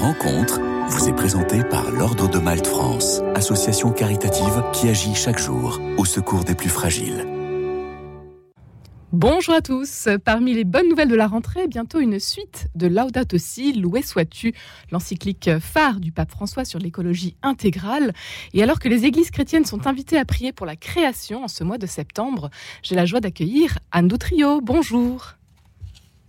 rencontre vous est présentée par l'Ordre de Malte France, association caritative qui agit chaque jour au secours des plus fragiles. Bonjour à tous. Parmi les bonnes nouvelles de la rentrée, bientôt une suite de Laudato Si, loué sois-tu, l'encyclique phare du pape François sur l'écologie intégrale. Et alors que les églises chrétiennes sont invitées à prier pour la création en ce mois de septembre, j'ai la joie d'accueillir Anne Doutrio. Bonjour.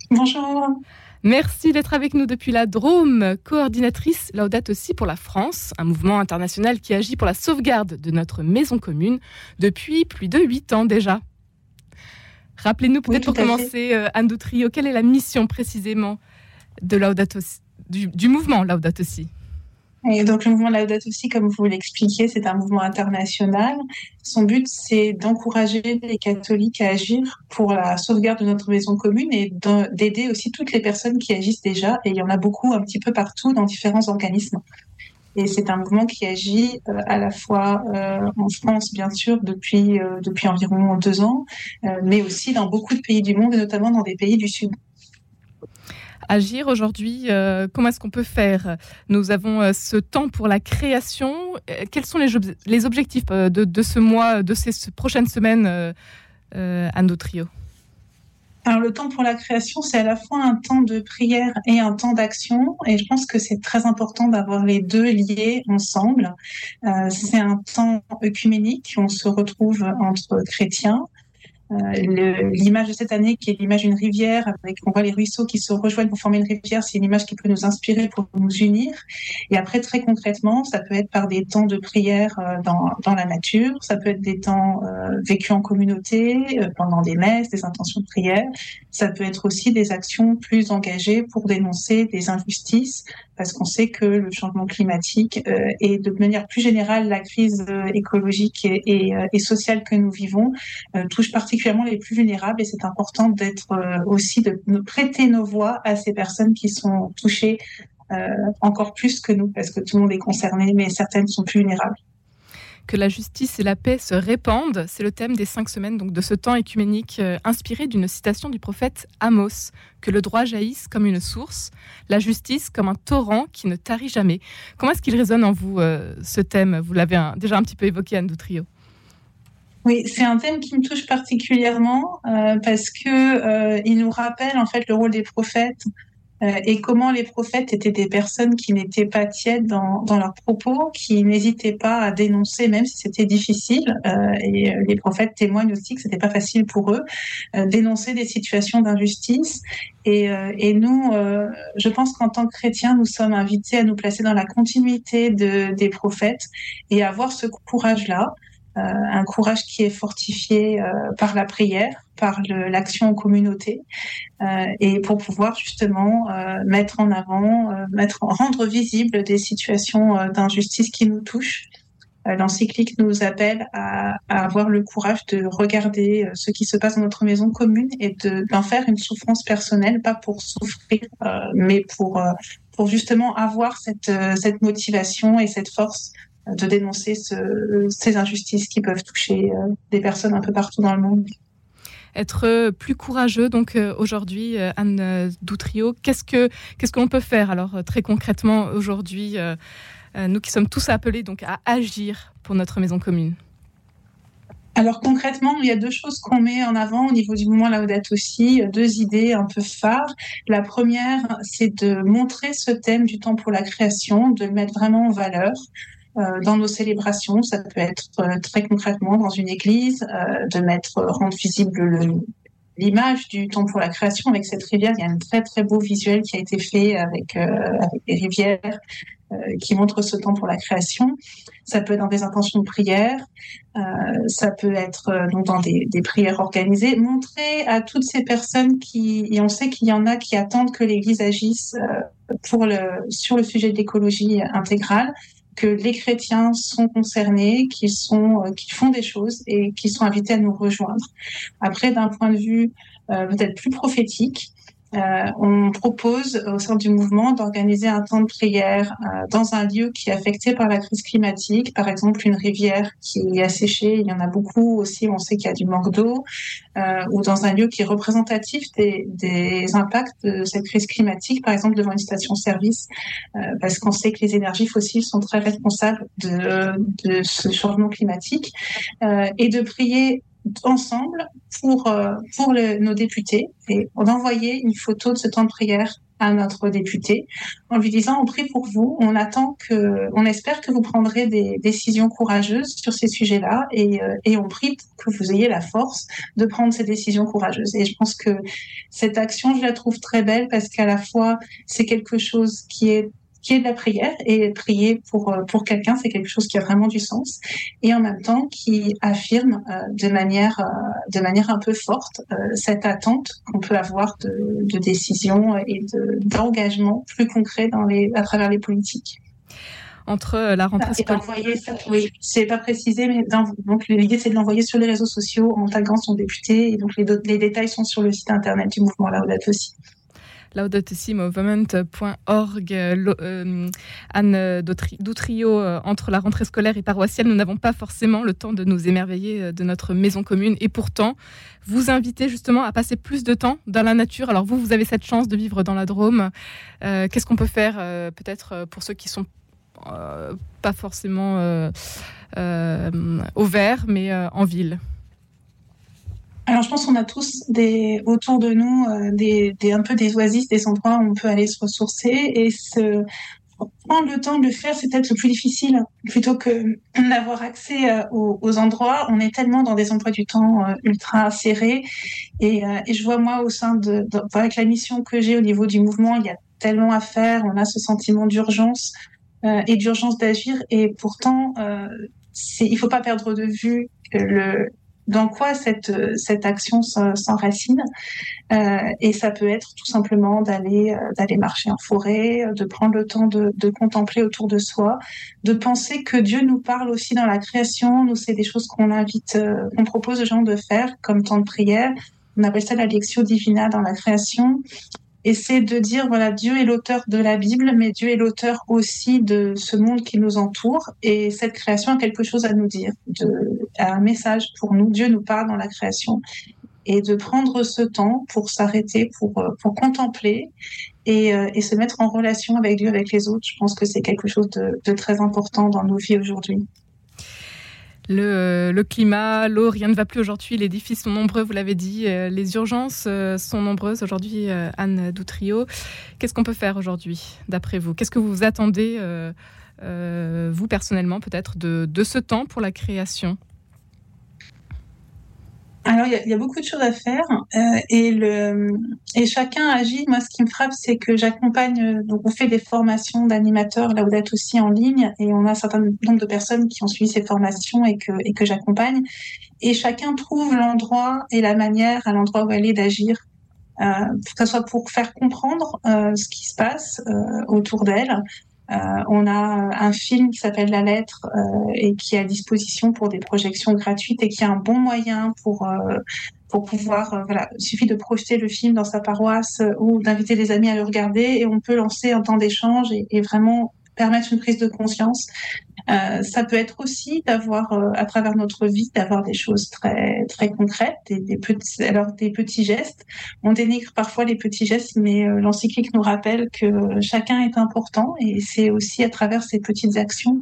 Bonjour. Merci d'être avec nous depuis la Drôme, coordinatrice Laudato Si pour la France, un mouvement international qui agit pour la sauvegarde de notre maison commune depuis plus de huit ans déjà. Rappelez-nous peut-être pour commencer, euh, Anne Doutrio, quelle est la mission précisément de du, du mouvement Laudato Si et donc le mouvement Laudato Si, comme vous l'expliquez, c'est un mouvement international. Son but, c'est d'encourager les catholiques à agir pour la sauvegarde de notre maison commune et d'aider aussi toutes les personnes qui agissent déjà. Et il y en a beaucoup un petit peu partout dans différents organismes. Et c'est un mouvement qui agit euh, à la fois euh, en France, bien sûr, depuis, euh, depuis environ deux ans, mais aussi dans beaucoup de pays du monde, et notamment dans des pays du Sud. Agir aujourd'hui, comment est-ce qu'on peut faire? Nous avons ce temps pour la création. quels sont les, objectifs de, ce mois, de ces prochaines semaines, nos trios alors le temps pour la création, c'est à la fois un temps de prière et un temps d'action, et je pense que c'est très important d'avoir les deux liés ensemble. Euh, c'est un temps œcuménique, on se retrouve entre chrétiens, euh, l'image de cette année, qui est l'image d'une rivière, avec on voit les ruisseaux qui se rejoignent pour former une rivière, c'est une image qui peut nous inspirer pour nous unir. Et après, très concrètement, ça peut être par des temps de prière euh, dans, dans la nature, ça peut être des temps euh, vécus en communauté, pendant des messes, des intentions de prière. Ça peut être aussi des actions plus engagées pour dénoncer des injustices, parce qu'on sait que le changement climatique et de manière plus générale la crise écologique et, et, et sociale que nous vivons touche particulièrement les plus vulnérables et c'est important d'être euh, aussi de, prêter nos voix à ces personnes qui sont touchées euh, encore plus que nous parce que tout le monde est concerné mais certaines sont plus vulnérables. Que la justice et la paix se répandent, c'est le thème des cinq semaines donc de ce temps écuménique euh, inspiré d'une citation du prophète Amos que le droit jaillisse comme une source, la justice comme un torrent qui ne tarit jamais. Comment est-ce qu'il résonne en vous ce thème? Vous l'avez déjà un petit peu évoqué, Anne Doutrio. Oui, c'est un thème qui me touche particulièrement euh, parce que euh, il nous rappelle en fait le rôle des prophètes euh, et comment les prophètes étaient des personnes qui n'étaient pas tièdes dans, leurs propos, qui n'hésitaient pas à dénoncer même si c'était difficile. Euh, et les prophètes témoignent aussi que c'était pas facile pour eux euh, dénoncer des situations d'injustice. Et, et nous, je pense qu'en tant que chrétiens, nous sommes invités à nous placer dans la continuité de, des prophètes et à avoir ce courage-là. Euh, un courage qui est fortifié euh, par la prière, par l'action en communauté, euh, et pour pouvoir justement mettre en avant, rendre visible des situations d'injustice qui nous touchent. L'encyclique nous appelle à, avoir le courage de regarder ce qui se passe dans notre maison commune et d'en faire une souffrance personnelle, pas pour souffrir, mais pour, justement avoir cette motivation et cette force de dénoncer ces injustices qui peuvent toucher euh, des personnes un peu partout dans le monde. Être plus courageux, donc euh, aujourd'hui, euh, Anne Doutrio, qu'est-ce que qu'est-ce qu'on peut faire alors très concrètement aujourd'hui, nous qui sommes tous appelés donc à agir pour notre maison commune? Alors concrètement, il y a deux choses qu'on met en avant au niveau du mouvement Laudato aussi, deux idées un peu phares. La première, c'est de montrer ce thème du temps pour la création, de le mettre vraiment en valeur. Euh, dans nos célébrations. Ça peut être euh, très concrètement dans une église, euh, de mettre, rendre visible l'image du temps pour la création avec cette rivière. Il y a un très très beau visuel qui a été fait avec, avec des rivières qui montrent ce temps pour la création. Ça peut être dans des intentions de prière, ça peut être dans des, prières organisées. Montrer à toutes ces personnes qui, et on sait qu'il y en a qui attendent que l'Église agisse sur le sujet d'écologie intégrale, que les chrétiens sont concernés, qu'ils sont, euh, qu'ils font des choses et qu'ils sont invités à nous rejoindre. Après, d'un point de vue euh, peut-être plus prophétique, on propose au sein du mouvement d'organiser un temps de prière euh, dans un lieu qui est affecté par la crise climatique, par exemple une rivière qui est asséchée, il y en a beaucoup aussi, on sait qu'il y a du manque d'eau, euh, ou dans un lieu qui est représentatif des, impacts de cette crise climatique, par exemple devant une station-service, euh, parce qu'on sait que les énergies fossiles sont très responsables de, ce changement climatique, euh, et de prier ensemble pour, euh, pour nos députés et d'envoyer une photo de ce temps de prière à notre député en lui disant on prie pour vous, on attend que, on espère que vous prendrez des décisions courageuses sur ces sujets-là et, euh, et on prie que vous ayez la force de prendre ces décisions courageuses. Et je pense que cette action, je la trouve très belle parce qu'à la fois c'est quelque chose qui est qui est de la prière et prier pour euh, pour quelqu'un c'est quelque chose qui a vraiment du sens et en même temps qui affirme euh, de manière euh, de manière un peu forte cette attente qu'on peut avoir de, de décision et d'engagement plus concret dans les à travers les politiques entre la rentrée scolaire. Oui, c'est pas précisé, mais donc l'idée c'est de l'envoyer sur les réseaux sociaux en taguant son député. Et donc les, les détails sont sur le site internet du mouvement Laudato aussi laudatissimomovement.org. Euh, Anne Doutrio, euh, entre la rentrée scolaire et paroissiale, nous n'avons pas forcément le temps de nous émerveiller euh, de notre maison commune. Et pourtant, vous invitez justement à passer plus de temps dans la nature. Alors vous, vous avez cette chance de vivre dans la Drôme. Qu'est-ce qu'on peut faire peut-être pour ceux qui sont pas forcément au vert, mais en ville? Alors, je pense qu'on a tous des, autour de nous euh, des, des, un peu des oasis, des endroits où on peut aller se ressourcer et se prendre le temps de le faire, c'est peut-être le plus difficile. Plutôt que d'avoir accès euh, aux, aux, endroits, on est tellement dans des emplois du temps euh, ultra serrés. Et, et, je vois moi au sein de, avec la mission que j'ai au niveau du mouvement, il y a tellement à faire. On a ce sentiment d'urgence et d'urgence d'agir. Et pourtant, il faut pas perdre de vue le, dans quoi cette, cette action s'enracine. Euh, et ça peut être tout simplement d'aller euh, marcher en forêt, de prendre le temps de, de, contempler autour de soi, de penser que Dieu nous parle aussi dans la création. Nous, c'est des choses qu'on invite, euh, qu'on propose aux gens de faire, comme temps de prière. On appelle ça la lectio divina dans la création et c'est de dire voilà Dieu est l'auteur de la Bible mais Dieu est l'auteur aussi de ce monde qui nous entoure. Et cette création a quelque chose à nous dire de, a un message pour nous. Dieu nous parle dans la création. Et de prendre ce temps pour s'arrêter pour pour contempler et, euh, et, se mettre en relation avec Dieu avec les autres je pense que c'est quelque chose de, de très important dans nos vies aujourd'hui le, climat, l'eau, rien ne va plus aujourd'hui. Les défis sont nombreux, vous l'avez dit. Euh, les urgences euh, sont nombreuses aujourd'hui. Euh, Anne Doutrio, qu'est-ce qu'on peut faire aujourd'hui, d'après vous? Qu'est-ce que vous attendez, vous personnellement, peut-être, de ce temps pour la création? Alors, il y, a beaucoup de choses à faire euh, et, chacun agit. Moi, ce qui me frappe, c'est que j'accompagne, donc on fait des formations d'animateurs là où d'être aussi en ligne et on a un certain nombre de personnes qui ont suivi ces formations et que, j'accompagne. Et chacun trouve l'endroit et la manière à l'endroit où est d'agir, euh, que ce soit pour faire comprendre euh, ce qui se passe euh, autour d'elle, euh, on a un film qui s'appelle La Lettre euh, et qui est à disposition pour des projections gratuites et qui est un bon moyen pour euh, pour pouvoir, voilà, il suffit de projeter le film dans sa paroisse ou d'inviter des amis à le regarder et on peut lancer un temps d'échange et, vraiment permettre une prise de conscience euh, ça peut être aussi d'avoir, euh, à travers notre vie, d'avoir des choses très très concrètes, des, des, petits, alors des petits gestes. On dénigre parfois les petits gestes, mais euh, l'encyclique nous rappelle que chacun est important, et c'est aussi à travers ces petites actions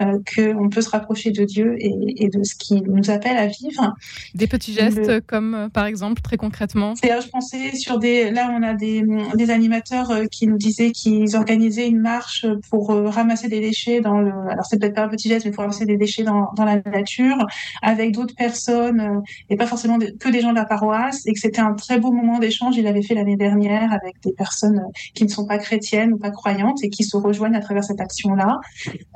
euh, qu'on peut se rapprocher de Dieu et, et, de ce qui nous appelle à vivre. Des petits gestes, Le... comme par exemple, très concrètement. Je pensais sur des, là, on a des, des animateurs qui nous disaient qu'ils organisaient une marche pour ramasser des déchets dans le, alors c'est peut-être pas un petit geste, mais pour ramasser des déchets dans, dans la nature, avec d'autres personnes, euh, et pas forcément que des gens de la paroisse, et que c'était un très beau moment d'échange. Il avait fait l'année dernière avec des personnes euh, qui ne sont pas chrétiennes ou pas croyantes et qui se rejoignent à travers cette action-là.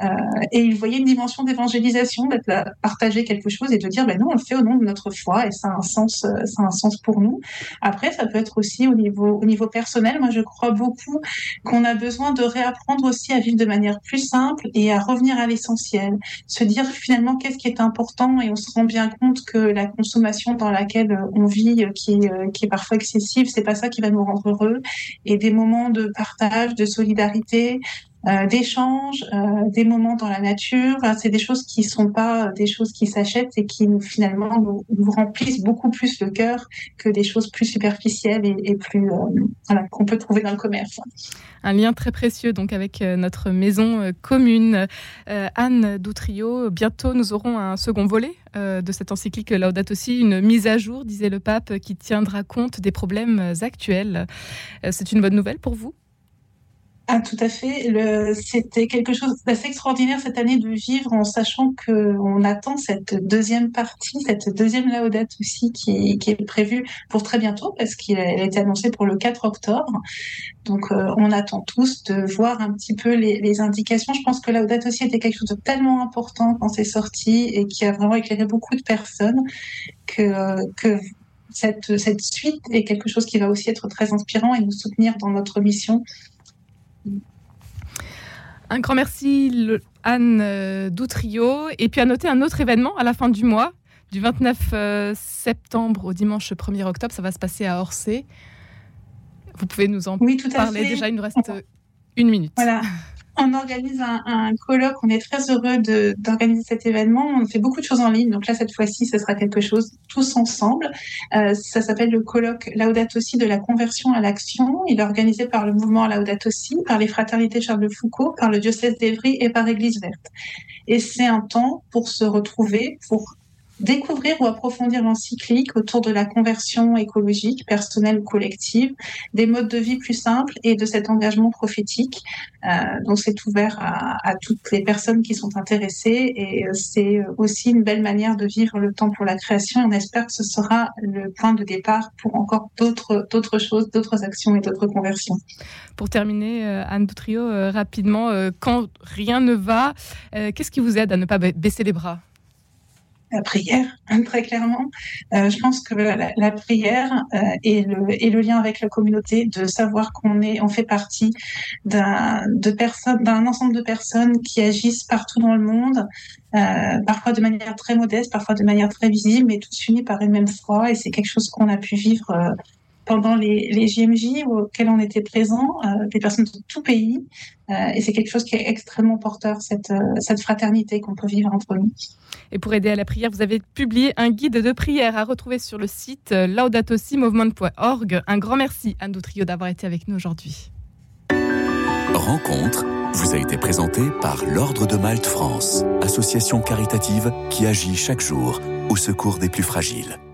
Euh, et il voyait une dimension d'évangélisation, d'être là, partager quelque chose et de dire, ben nous, on le fait au nom de notre foi, et ça a un sens, ça a un sens pour nous. Après, ça peut être aussi au niveau, au niveau personnel. Moi, je crois beaucoup qu'on a besoin de réapprendre aussi à vivre de manière plus simple et à revenir à l'essentiel, se dire finalement qu'est-ce qui est important et on se rend bien compte que la consommation dans laquelle on vit, qui est, qui est parfois excessive, c'est pas ça qui va nous rendre heureux. Et des moments de partage, de solidarité, euh, d'échanges, euh, des moments dans la nature. C'est des choses qui sont pas des choses qui s'achètent et qui nous, finalement nous, remplissent beaucoup plus le cœur que des choses plus superficielles et, plus euh, voilà, qu'on peut trouver dans le commerce. Un lien très précieux donc avec notre maison commune. Anne Doutrio, bientôt nous aurons un second volet de cette encyclique Laudato aussi, une mise à jour, disait le pape, qui tiendra compte des problèmes actuels. C'est une bonne nouvelle pour vous? Ah, tout à fait. C'était quelque chose d'assez extraordinaire cette année de vivre en sachant qu'on attend cette deuxième partie, cette deuxième laudate aussi qui, qui est prévue pour très bientôt parce qu'elle a été annoncée pour le 4 octobre. Donc, euh, on attend tous de voir un petit peu les, les indications. Je pense que laudate aussi était quelque chose de tellement important quand c'est sorti et qui a vraiment éclairé beaucoup de personnes que, que cette, cette suite est quelque chose qui va aussi être très inspirant et nous soutenir dans notre mission un grand merci Anne euh, Doutrio. Et puis à noter un autre événement à la fin du mois, du 29 euh, septembre au dimanche 1er octobre, ça va se passer à Orsay. Vous pouvez nous en oui, tout parler déjà, il nous reste une minute. Voilà. On organise un, un, colloque. On est très heureux d'organiser cet événement. On fait beaucoup de choses en ligne. Donc là, cette fois-ci, ce sera quelque chose tous ensemble. Euh, ça s'appelle le colloque Laudato Si de la conversion à l'action. Il est organisé par le mouvement Laudato Si, par les fraternités Charles Foucault, par le diocèse d'Evry et par Église Verte. Et c'est un temps pour se retrouver, pour découvrir ou approfondir l'encyclique autour de la conversion écologique, personnelle ou collective, des modes de vie plus simples et de cet engagement prophétique. Euh, donc c'est ouvert à, toutes les personnes qui sont intéressées et c'est aussi une belle manière de vivre le temps pour la création. On espère que ce sera le point de départ pour encore d'autres choses, d'autres actions et d'autres conversions. Pour terminer, euh, Anne Boutrio, euh, rapidement, quand rien ne va, qu'est-ce qui vous aide à ne pas baisser les bras? La prière, très clairement. Euh, je pense que la, prière euh, et, le, lien avec la communauté, de savoir qu'on est, on fait partie d'un ensemble de personnes qui agissent partout dans le monde, euh, parfois de manière très modeste, parfois de manière très visible, mais tous unis par une même foi. Et c'est quelque chose qu'on a pu vivre euh, pendant les, les JMJ auxquels on était présents, euh, des personnes de tout pays. Euh, et c'est quelque chose qui est extrêmement porteur, cette, euh, cette fraternité qu'on peut vivre entre nous. Et pour aider à la prière, vous avez publié un guide de prière à retrouver sur le site laudatosimovement.org. Un grand merci, Anne Doutrio, d'avoir été avec nous aujourd'hui. Rencontre vous a été présentée par l'Ordre de Malte France, association caritative qui agit chaque jour au secours des plus fragiles.